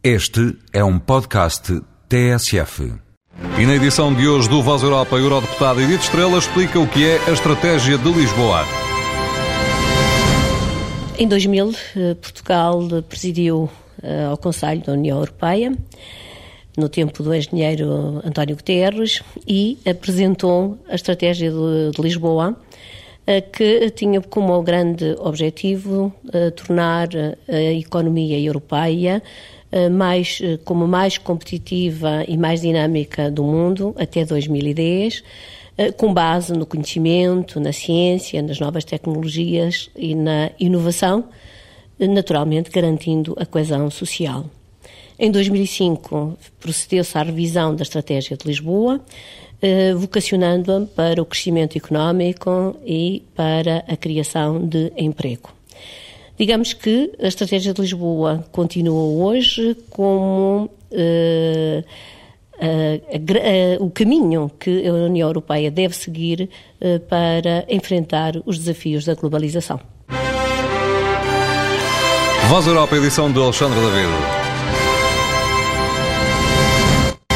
Este é um podcast TSF. E na edição de hoje do Voz Europa, a Eurodeputado Edith Estrela explica o que é a estratégia de Lisboa. Em 2000, eh, Portugal presidiu eh, ao Conselho da União Europeia, no tempo do engenheiro António Guterres, e apresentou a estratégia de Lisboa, eh, que tinha como grande objetivo tornar a economia europeia mais, como mais competitiva e mais dinâmica do mundo até 2010 eh, com base no conhecimento, na ciência, nas novas tecnologias e na inovação, naturalmente garantindo a coesão social. Em 2005, procedeu-se à revisão da Estratégia de Lisboa, eh, vocacionando-a para o crescimento económico e para a criação de emprego. Digamos que a Estratégia de Lisboa continua hoje como. Eh, o caminho que a União Europeia deve seguir uh, para enfrentar os desafios da globalização. Voz Europa, edição de Alexandre David.